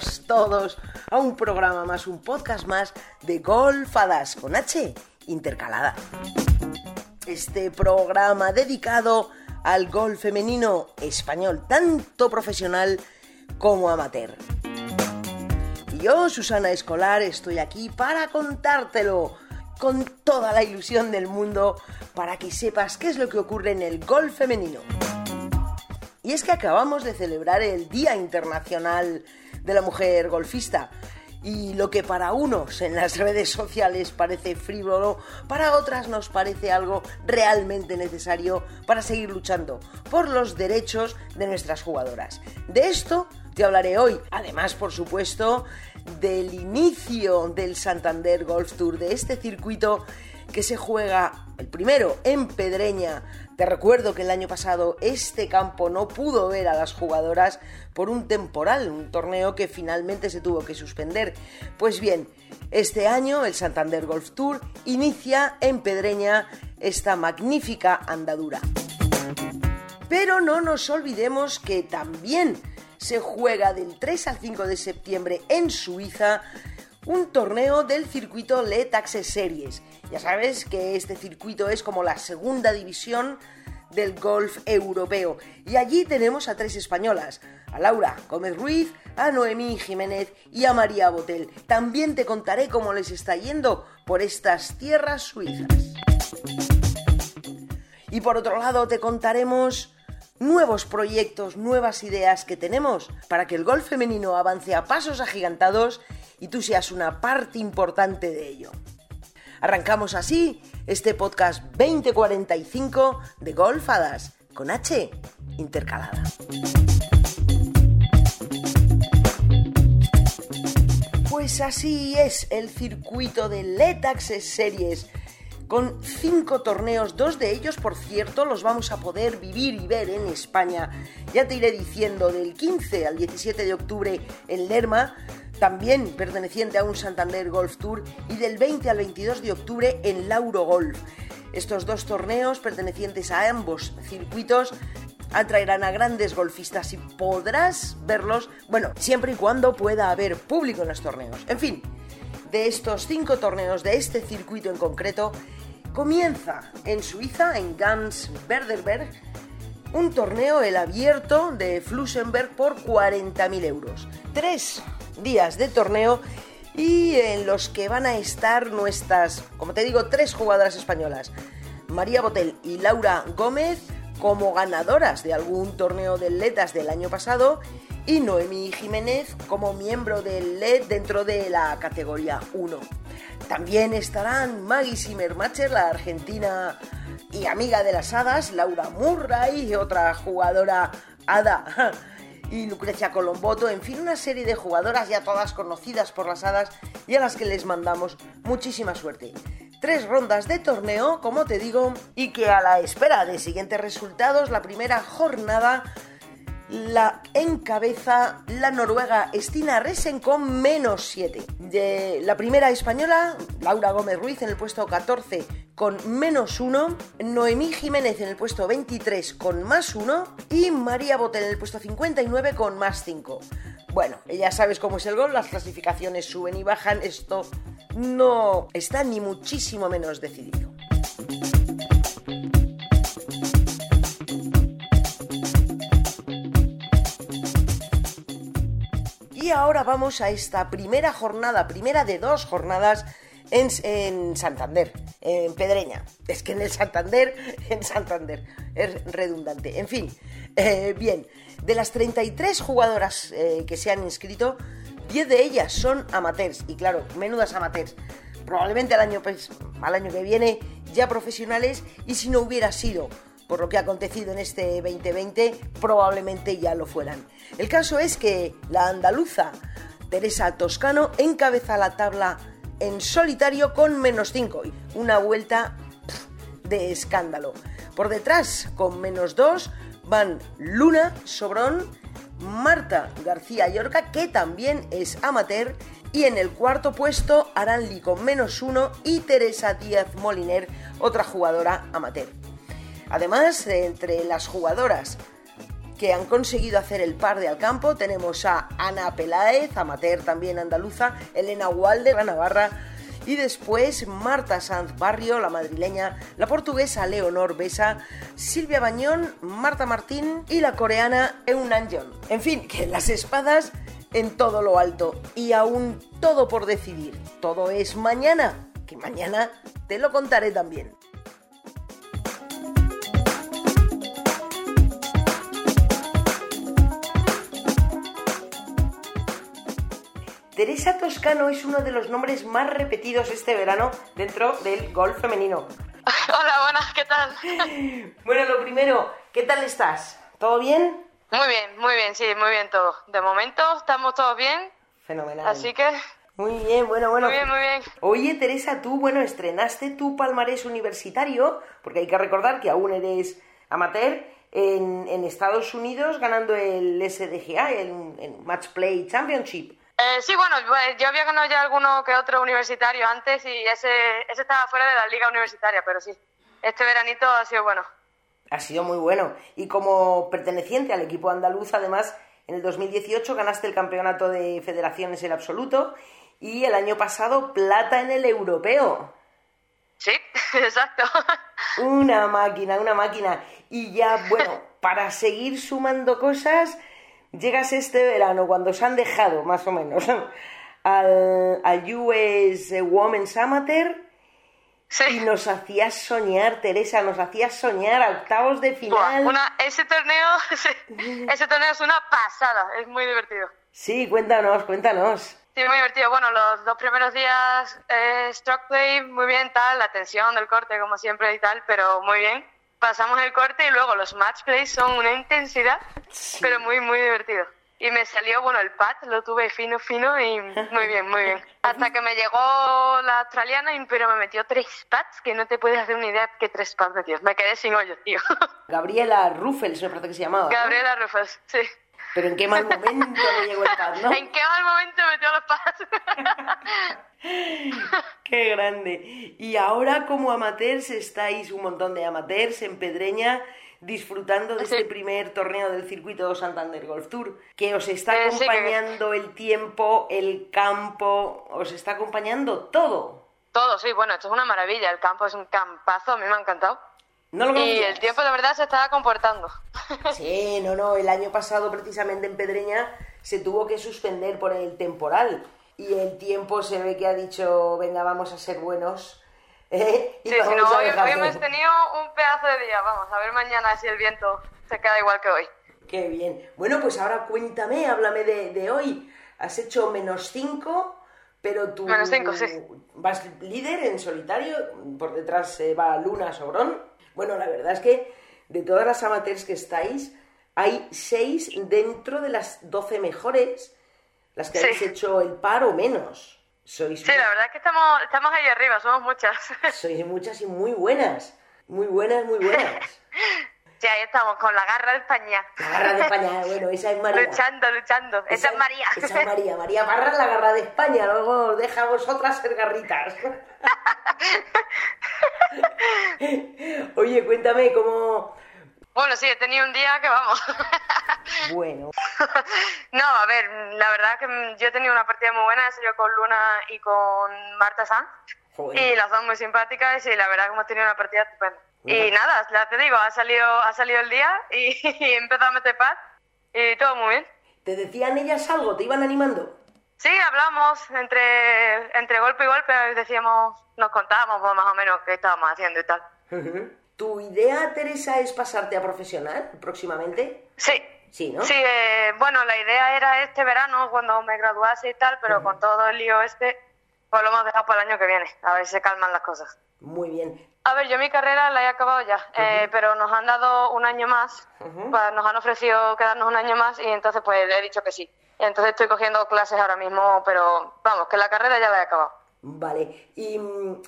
todos a un programa más, un podcast más de Golfadas con H intercalada. Este programa dedicado al golf femenino español, tanto profesional como amateur. Y yo, Susana Escolar, estoy aquí para contártelo con toda la ilusión del mundo para que sepas qué es lo que ocurre en el golf femenino. Y es que acabamos de celebrar el Día Internacional de la Mujer Golfista. Y lo que para unos en las redes sociales parece frívolo, para otras nos parece algo realmente necesario para seguir luchando por los derechos de nuestras jugadoras. De esto te hablaré hoy. Además, por supuesto, del inicio del Santander Golf Tour, de este circuito que se juega el primero en Pedreña. Te recuerdo que el año pasado este campo no pudo ver a las jugadoras por un temporal, un torneo que finalmente se tuvo que suspender. Pues bien, este año el Santander Golf Tour inicia en Pedreña esta magnífica andadura. Pero no nos olvidemos que también se juega del 3 al 5 de septiembre en Suiza un torneo del circuito Let Access Series. Ya sabes que este circuito es como la segunda división del golf europeo. Y allí tenemos a tres españolas, a Laura Gómez Ruiz, a Noemí Jiménez y a María Botel. También te contaré cómo les está yendo por estas tierras suizas. Y por otro lado te contaremos nuevos proyectos, nuevas ideas que tenemos para que el golf femenino avance a pasos agigantados y tú seas una parte importante de ello. Arrancamos así este podcast 2045 de Golfadas con H intercalada. Pues así es el circuito de Letax Series con cinco torneos, dos de ellos, por cierto, los vamos a poder vivir y ver en España. Ya te iré diciendo, del 15 al 17 de octubre en Lerma, también perteneciente a un Santander Golf Tour, y del 20 al 22 de octubre en Lauro Golf. Estos dos torneos, pertenecientes a ambos circuitos, atraerán a grandes golfistas y podrás verlos, bueno, siempre y cuando pueda haber público en los torneos. En fin, de estos cinco torneos de este circuito en concreto, comienza en Suiza, en Gans Berderberg, un torneo, el abierto de Flusenberg, por 40.000 euros. Tres días de torneo y en los que van a estar nuestras, como te digo, tres jugadoras españolas, María Botel y Laura Gómez, como ganadoras de algún torneo de letas del año pasado y Noemí Jiménez como miembro del LED dentro de la categoría 1. También estarán Maggie Zimmermacher, la argentina y amiga de las hadas, Laura Murray, otra jugadora hada, y Lucrecia Colomboto, en fin, una serie de jugadoras ya todas conocidas por las hadas y a las que les mandamos muchísima suerte. Tres rondas de torneo, como te digo, y que a la espera de siguientes resultados, la primera jornada la encabeza la noruega Stina Resen con menos 7. De la primera española, Laura Gómez Ruiz en el puesto 14 con menos 1, Noemí Jiménez en el puesto 23 con más 1 y María Botel en el puesto 59 con más 5. Bueno, ya sabes cómo es el gol, las clasificaciones suben y bajan, esto no está ni muchísimo menos decidido. Ahora vamos a esta primera jornada, primera de dos jornadas en, Santander, en Pedreña. Es que en el Santander, en Santander, es redundante. En fin, eh, bien, de las 33 jugadoras eh, que se han inscrito, 10 de ellas son amateurs. Y claro, menudas amateurs. Probablemente al año, pues, al año que viene ya profesionales y si no hubiera sido por lo que ha acontecido en este 2020, probablemente ya lo fueran. El caso es que la andaluza Teresa Toscano encabeza la tabla en solitario con menos 5, una vuelta de escándalo. Por detrás, con menos 2, van Luna Sobrón, Marta García Yorca, que también es amateur, y en el cuarto puesto Aranli con menos 1 y Teresa Díaz Moliner, otra jugadora amateur. Además, entre las jugadoras que han conseguido hacer el par de al campo. Tenemos a Ana Peláez, amateur también andaluza, Elena Walde, la Navarra, y después Marta Sanz Barrio, la madrileña, la portuguesa Leonor Besa, Silvia Bañón, Marta Martín y la coreana Eunan Jeon. En fin, que las espadas en todo lo alto y aún todo por decidir. Todo es mañana, que mañana te lo contaré también. Teresa Toscano es uno de los nombres más repetidos este verano dentro del golf femenino. Hola, buenas, ¿qué tal? Bueno, lo primero, ¿qué tal estás? ¿Todo bien? Muy bien, muy bien, sí, muy bien todo. De momento estamos todos bien. Fenomenal. Así que... Muy bien, bueno, bueno. Muy bien, muy bien. Oye, Teresa, tú, bueno, estrenaste tu palmarés universitario, porque hay que recordar que aún eres amateur, en, Estados Unidos ganando el SDGA, el, el Match Play Championship. Eh, sí, bueno, pues, yo había ganado ya alguno que otro universitario antes y ese, ese estaba fuera de la liga universitaria, pero sí, este veranito ha sido bueno ha sido muy bueno. Y como perteneciente al equipo andaluz, además, en el 2018 ganaste el campeonato de federaciones en absoluto y el año pasado plata en el europeo. Sí, exacto. Una máquina, una máquina. Y ya, bueno, para seguir sumando cosas, llegas este verano, cuando se han dejado, más o menos, al, al US Women's Amateur y nos hacías soñar, Teresa, nos hacías soñar a octavos de final. una, ese torneo, ese torneo es una pasada, es muy divertido. Sí, cuéntanos, cuéntanos. Sí, muy divertido. Bueno, los dos primeros días eh, stroke play, muy bien, tal, la tensión del corte, como siempre y tal, pero muy bien. Pasamos el corte y luego los match plays son una intensidad, pero muy, muy divertido y me salió, bueno, el pad lo tuve fino, fino y muy bien, muy bien. Hasta que me llegó la australiana, pero me metió tres pads que no te puedes hacer una idea que tres pads metió. Me quedé sin hoyo, tío. Gabriela Ruffels, me parece que se llamaba. Gabriela Ruffels, sí. Pero en qué mal momento me llegó el pad, ¿no? ¿En qué mal momento metió los pads? ¡Qué grande! Y ahora como amateurs estáis un montón de amateurs en Pedreña disfrutando de este primer torneo del circuito Santander Golf Tour, que os está eh, acompañando el tiempo, el campo, os está acompañando todo. Todo, sí, bueno, esto es una maravilla, el campo es un campazo, a mí me ha encantado. Y el tiempo de verdad se estaba comportando. Sí, no, no, el año pasado precisamente en Pedreña se tuvo que suspender por el temporal y el tiempo se ve que ha dicho, venga, vamos a ser buenos sí, si no, hoy, hemos tenido un pedazo de día. Vamos a ver mañana si el viento se queda igual que hoy. Qué bien. Bueno, pues ahora cuéntame, háblame de, hoy. Has hecho menos 5, pero tú menos cinco, sí. vas líder en solitario, por detrás se va Luna Sobrón. Bueno, la verdad es que de todas las amateurs que estáis, hay 6 dentro de las 12 mejores, las que habéis hecho el par o menos sí, la verdad es que estamos, estamos ahí arriba, somos muchas. Sois muchas y muy buenas. Muy buenas, muy buenas. Sí, ahí estamos, con la garra de España. La garra de España, bueno, esa es María. Luchando, luchando. Esa, es María. Esa es María. María Barra la garra de España, luego deja a vosotras ser garritas. Oye, cuéntame cómo... Bueno, sí, he tenido un día que vamos. Bueno. no, a ver, la verdad que yo he tenido una partida muy buena, he salido con Luna y con Marta Sanz. Y las dos muy simpáticas y la verdad que hemos tenido una partida estupenda. Y nada, ya te digo, ha salido, ha salido el día y, he empezado a meter paz y todo muy bien. ¿Te decían ellas algo? ¿Te iban animando? Sí, hablamos entre, entre golpe y golpe, decíamos, nos contábamos más o menos qué estábamos haciendo y tal. ¿Tu idea, Teresa, es pasarte a profesional próximamente? Sí, Sí, ¿no? Sí, eh, bueno, la idea era este verano cuando me graduase y tal, pero con todo el lío este, pues lo hemos dejado para el año que viene, a ver si se calman las cosas. Muy bien. A ver, yo mi carrera la he acabado ya, eh, pero nos han dado un año más, pues nos han ofrecido quedarnos un año más y entonces pues le he dicho que sí. Entonces estoy cogiendo clases ahora mismo, pero vamos, que la carrera ya la he acabado. Vale, ¿y mm,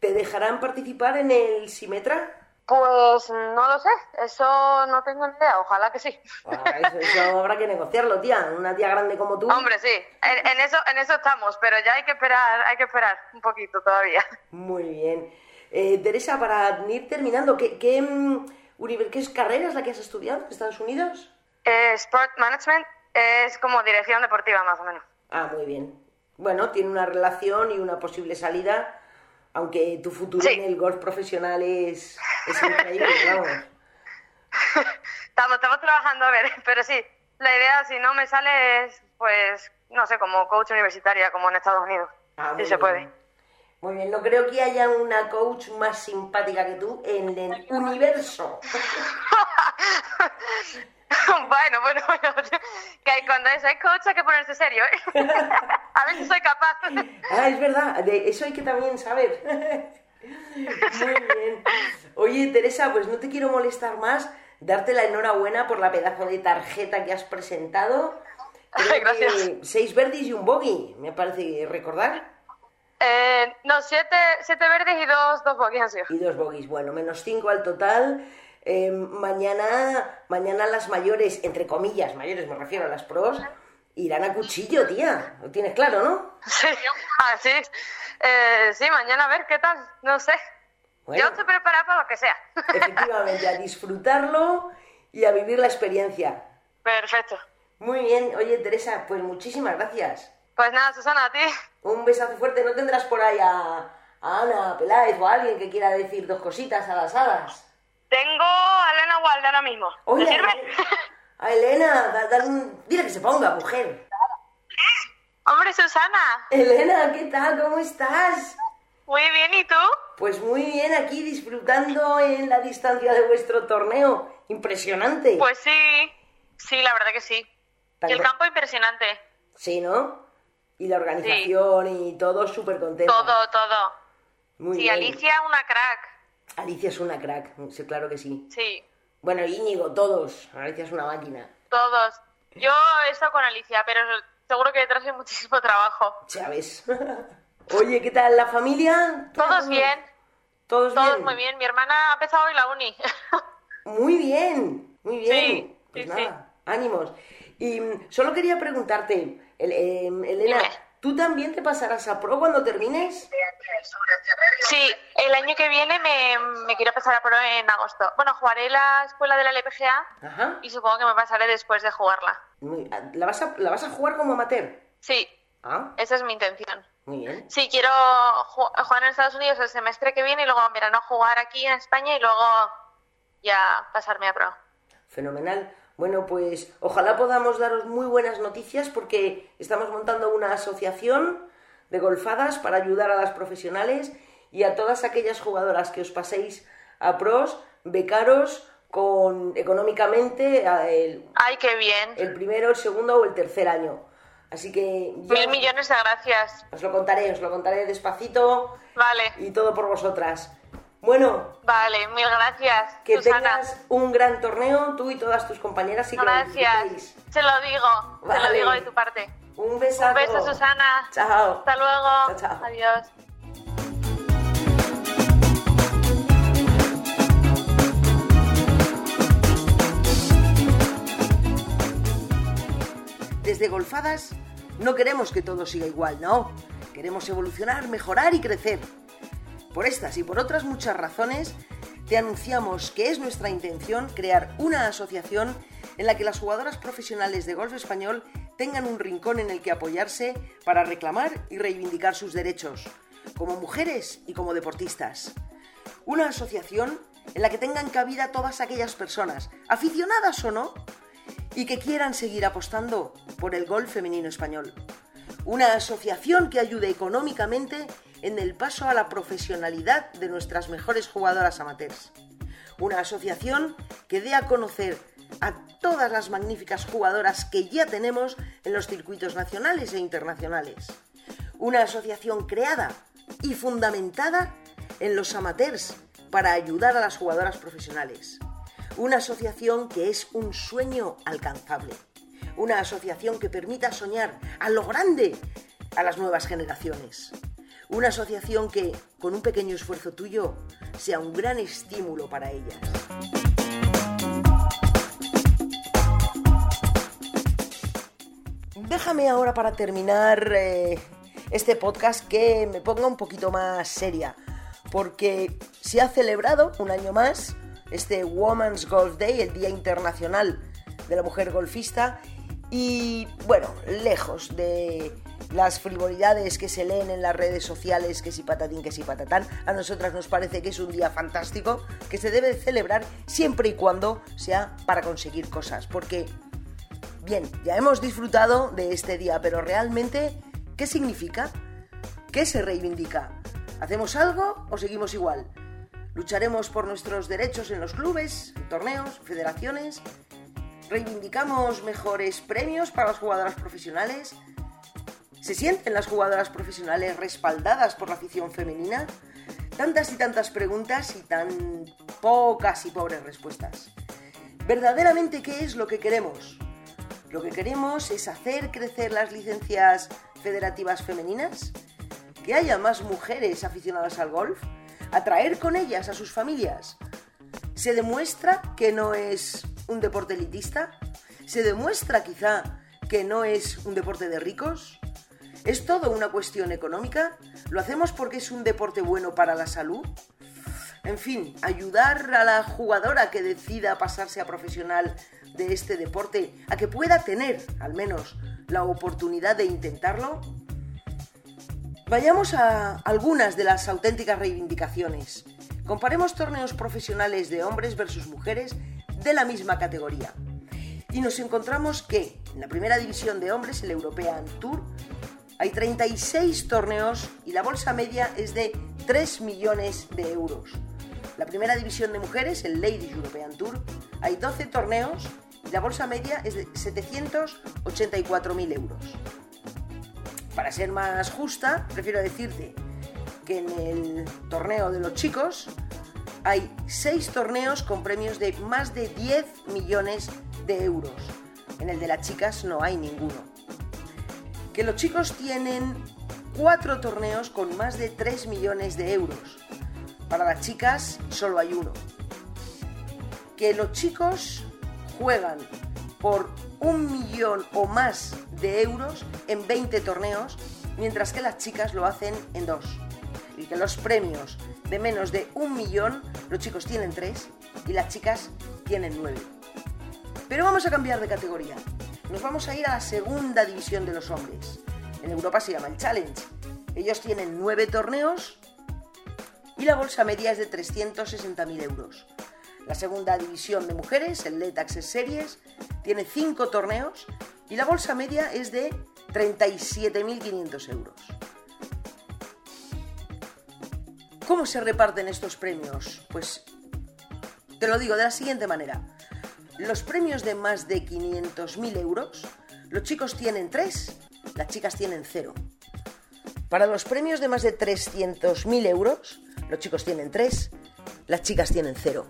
te dejarán participar en el Simetra? Pues no lo sé, eso no tengo ni idea, ojalá que sí. Ah, eso, habrá que negociarlo, tía, una tía grande como tú. Hombre, sí, en, eso, en eso estamos, pero ya hay que esperar, hay que esperar un poquito todavía. Muy bien. Eh, Teresa, para ir terminando, ¿qué, qué, mm, qué carrera es la que has estudiado en Estados Unidos? Eh, Sport Management es como dirección deportiva, más o menos. Ah, muy bien. Bueno, tiene una relación y una posible salida, aunque tu futuro Sí. en el golf profesional es, es increíble, vamos. Estamos, estamos trabajando a ver, pero sí, la idea, si no me sale, es, pues, no sé, como coach universitaria, como en Estados Unidos. Ah, muy sí se bien. puede. Muy bien, no creo que haya una coach más simpática que tú en el universo. bueno, bueno, bueno. Que cuando es hay coach hay que ponerse serio, ¿eh? A ver si soy capaz. Ah, es verdad, de eso hay que también saber. Muy bien. Oye, Teresa, pues no te quiero molestar más, darte la enhorabuena por la pedazo de tarjeta que has presentado. Que Gracias. seis verdes y un bogey, me parece recordar. Eh, no, siete, siete verdes y dos, dos bogies han sido. Y dos bogies, bueno, menos cinco al total. Eh, mañana, mañana las mayores, entre comillas, mayores me refiero a las pros, irán a cuchillo, tía. Lo tienes claro, ¿no? Sí, así. Eh, sí, mañana a ver qué tal, no sé. Bueno. Yo estoy preparada para lo que sea. Efectivamente, a disfrutarlo y a vivir la experiencia. Perfecto. Muy bien, oye Teresa, pues muchísimas gracias. Pues nada, Susana, a ti. Un besazo fuerte, ¿no tendrás por ahí a, a Ana Peláez o a alguien que quiera decir dos cositas a las hadas? Tengo a Elena Walde ahora mismo. ¿Te sirve? a Elena, da- un- dile que se ponga, mujer. Hombre, Susana. Elena, ¿qué tal? ¿Cómo estás? Muy bien, ¿y tú? Pues muy bien, aquí disfrutando en la distancia de vuestro torneo. Impresionante. Pues sí, sí, la verdad que sí. Y el campo impresionante. Sí, ¿no? Y la organización y todo súper contenta. Todo, todo. Muy Sí, bien. Alicia, una crack. Alicia es una crack, sí, claro que sí. Sí, Bueno, Íñigo, todos. Alicia es una máquina. todos. Yo he estado con Alicia, pero seguro que detrás hay muchísimo trabajo. ¿Sabes? Oye, ¿qué tal la familia? ¿Todo- Todos bien, ¿Todos, todos bien? muy bien. Mi hermana ha empezado hoy la uni. Muy bien, muy bien. Sí, pues sí, nada, ánimos. Y mm, solo quería preguntarte, em, Elena, Dime. ¿Tú también te pasarás a pro cuando termines? Sí, el año que viene me, me quiero pasar a pro en agosto. Bueno, jugaré la escuela de la LPGA Ajá. y supongo que me pasaré después de jugarla. Muy- ¿La, vas a, ¿La vas a jugar como amateur? Sí, Ah, esa es mi intención. muy bien. Sí, quiero ju- jugar en Estados Unidos el semestre que viene y luego en verano jugar aquí en España y luego ya pasarme a pro. Fenomenal. Bueno, pues ojalá podamos daros muy buenas noticias porque estamos montando una asociación de golfadas para ayudar a las profesionales y a todas aquellas jugadoras que os paséis a pros, becaros con económicamente el, Ay, qué bien. el primero, el segundo o el tercer año. Así que ya Mil millones de gracias. os lo contaré, os lo contaré despacito Vale, y todo por vosotras. Bueno, vale, mil gracias. que Susana. tengas un gran torneo, tú y todas tus compañeras y Gracias. Se lo digo, se Vale. lo digo de tu parte. Un besazo. Un beso, Susana. Chao. Hasta luego. Chao, chao. Adiós. Desde Golfadas no queremos que todo siga igual, no. Queremos evolucionar, mejorar y crecer. Por estas y por otras muchas razones, te anunciamos que es nuestra intención crear una asociación en la que las jugadoras profesionales de golf español tengan un rincón en el que apoyarse para reclamar y reivindicar sus derechos, como mujeres y como deportistas. Una asociación en la que tengan cabida todas aquellas personas, aficionadas o no, y que quieran seguir apostando por el golf femenino español. Una asociación que ayude económicamente en el paso a la profesionalidad de nuestras mejores jugadoras amateurs. Una asociación que dé a conocer a todas las magníficas jugadoras que ya tenemos en los circuitos nacionales e internacionales. Una asociación creada y fundamentada en los amateurs para ayudar a las jugadoras profesionales. Una asociación que es un sueño alcanzable. Una asociación que permita soñar a lo grande a las nuevas generaciones. Una asociación que, con un pequeño esfuerzo tuyo, sea un gran estímulo para ellas. Déjame ahora para terminar eh, este podcast que me ponga un poquito más seria, porque se ha celebrado un año más este Women's Golf Day, el Día Internacional de la mujer golfista y bueno, lejos de las frivolidades que se leen en las redes sociales, que si patatín, que si patatán, a nosotras nos parece que es un día fantástico que se debe celebrar siempre y cuando sea para conseguir cosas, porque bien, ya hemos disfrutado de este día, pero realmente, ¿qué significa? ¿Qué se reivindica? ¿Hacemos algo o seguimos igual? Lucharemos por nuestros derechos en los clubes, torneos, federaciones. Reivindicamos mejores premios para las jugadoras profesionales. ¿Se sienten las jugadoras profesionales respaldadas por la afición femenina? Tantas y tantas preguntas y tan pocas y pobres respuestas. ¿Verdaderamente qué es lo que queremos? Lo que queremos es hacer crecer las licencias federativas femeninas, que haya más mujeres aficionadas al golf, atraer con ellas a sus familias. Se demuestra que no es un deporte elitista. Se demuestra quizá que no es un deporte de ricos. ¿Es todo una cuestión económica? ¿Lo hacemos porque es un deporte bueno para la salud? En fin, ayudar a la jugadora que decida pasarse a profesional de este deporte a que pueda tener al menos la oportunidad de intentarlo Vayamos a algunas de las auténticas reivindicaciones. Comparemos torneos profesionales de hombres versus mujeres de la misma categoría. Y nos encontramos que en la primera división de hombres, el European Tour, hay 36 torneos y la bolsa media es de 3 millones de euros. La primera división de mujeres, el Ladies European Tour, hay 12 torneos y la bolsa media es de 784.000 euros. Para ser más justa, prefiero decirte que en el torneo de los chicos hay seis torneos con premios de más de 10 millones de euros. En el de las chicas no hay ninguno. Que los chicos tienen cuatro torneos con más de 3 millones de euros. Para las chicas solo hay uno. Que los chicos juegan por un millón o más de euros en 20 torneos, mientras que las chicas lo hacen en dos. Y que los premios de menos de un millón, los chicos tienen tres y las chicas tienen nueve. Pero vamos a cambiar de categoría. Nos vamos a ir a la segunda división de los hombres. En Europa se llama el Challenge. Ellos tienen nueve torneos y la bolsa media es de 360.000 euros. La segunda división de mujeres, el Let Access Series, tiene 5 torneos y la bolsa media es de 37.500 euros. ¿Cómo se reparten estos premios? Pues te lo digo de la siguiente manera. Los premios de más de 500.000 euros, los chicos tienen 3, las chicas tienen 0. Para los premios de más de 300.000 euros, los chicos tienen 3, las chicas tienen 0.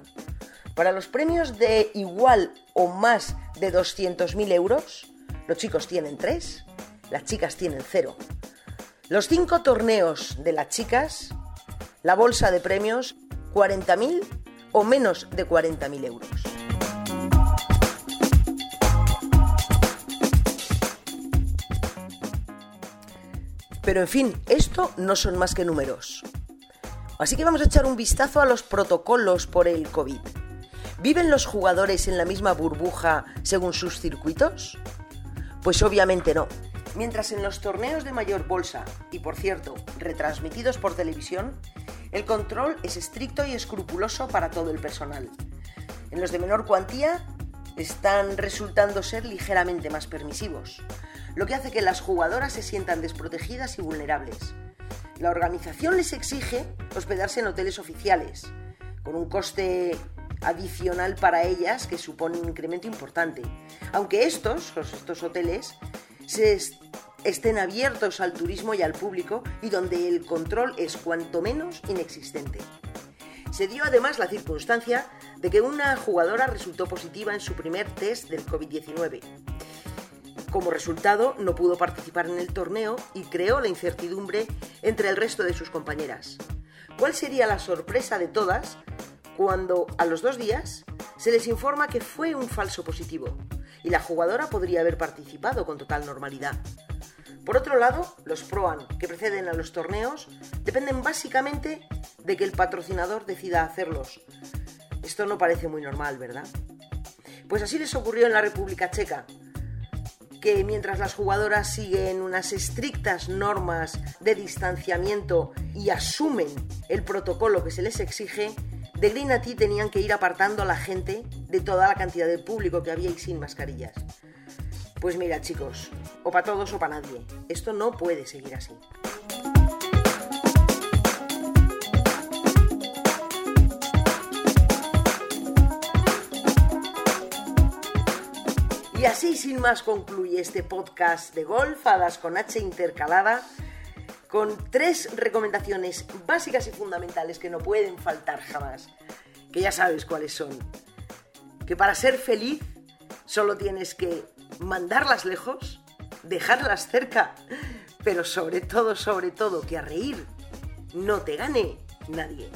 Para los premios de igual o más de 200.000 euros, los chicos tienen 3, las chicas tienen 0. Los 5 torneos de las chicas, la bolsa de premios 40.000 o menos de 40.000 euros. Pero en fin, esto no son más que números. Así que vamos a echar un vistazo a los protocolos por el COVID. ¿Viven los jugadores en la misma burbuja según sus circuitos? Pues obviamente no. Mientras en los torneos de mayor bolsa, y por cierto, retransmitidos por televisión, el control es estricto y escrupuloso para todo el personal. En los de menor cuantía están resultando ser ligeramente más permisivos, lo que hace que las jugadoras se sientan desprotegidas y vulnerables. La organización les exige hospedarse en hoteles oficiales, con un coste adicional para ellas que supone un incremento importante. Aunque estos, estos hoteles, se estén abiertos al turismo y al público y donde el control es cuanto menos inexistente. Se dio además la circunstancia de que una jugadora resultó positiva en su primer test del COVID-19. Como resultado, no pudo participar en el torneo y creó la incertidumbre entre el resto de sus compañeras. ¿Cuál sería la sorpresa de todas cuando a los dos días se les informa que fue un falso positivo y la jugadora podría haber participado con total normalidad. Por otro lado, los ProAn que preceden a los torneos dependen básicamente de que el patrocinador decida hacerlos. Esto no parece muy normal, ¿verdad? Pues así les ocurrió en la República Checa, que mientras las jugadoras siguen unas estrictas normas de distanciamiento y asumen el protocolo que se les exige, de Green tenían que ir apartando a la gente de toda la cantidad de público que había y sin mascarillas. Pues mira chicos, o para todos o para nadie, esto no puede seguir así. Y así sin más concluye este podcast de golf, Hadas con H intercalada, con tres recomendaciones básicas y fundamentales que no pueden faltar jamás, que ya sabes cuáles son. Que para ser feliz solo tienes que mandarlas lejos, dejarlas cerca, pero sobre todo, sobre todo, que a reír no te gane nadie.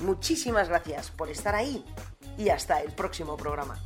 Muchísimas gracias por estar ahí y hasta el próximo programa.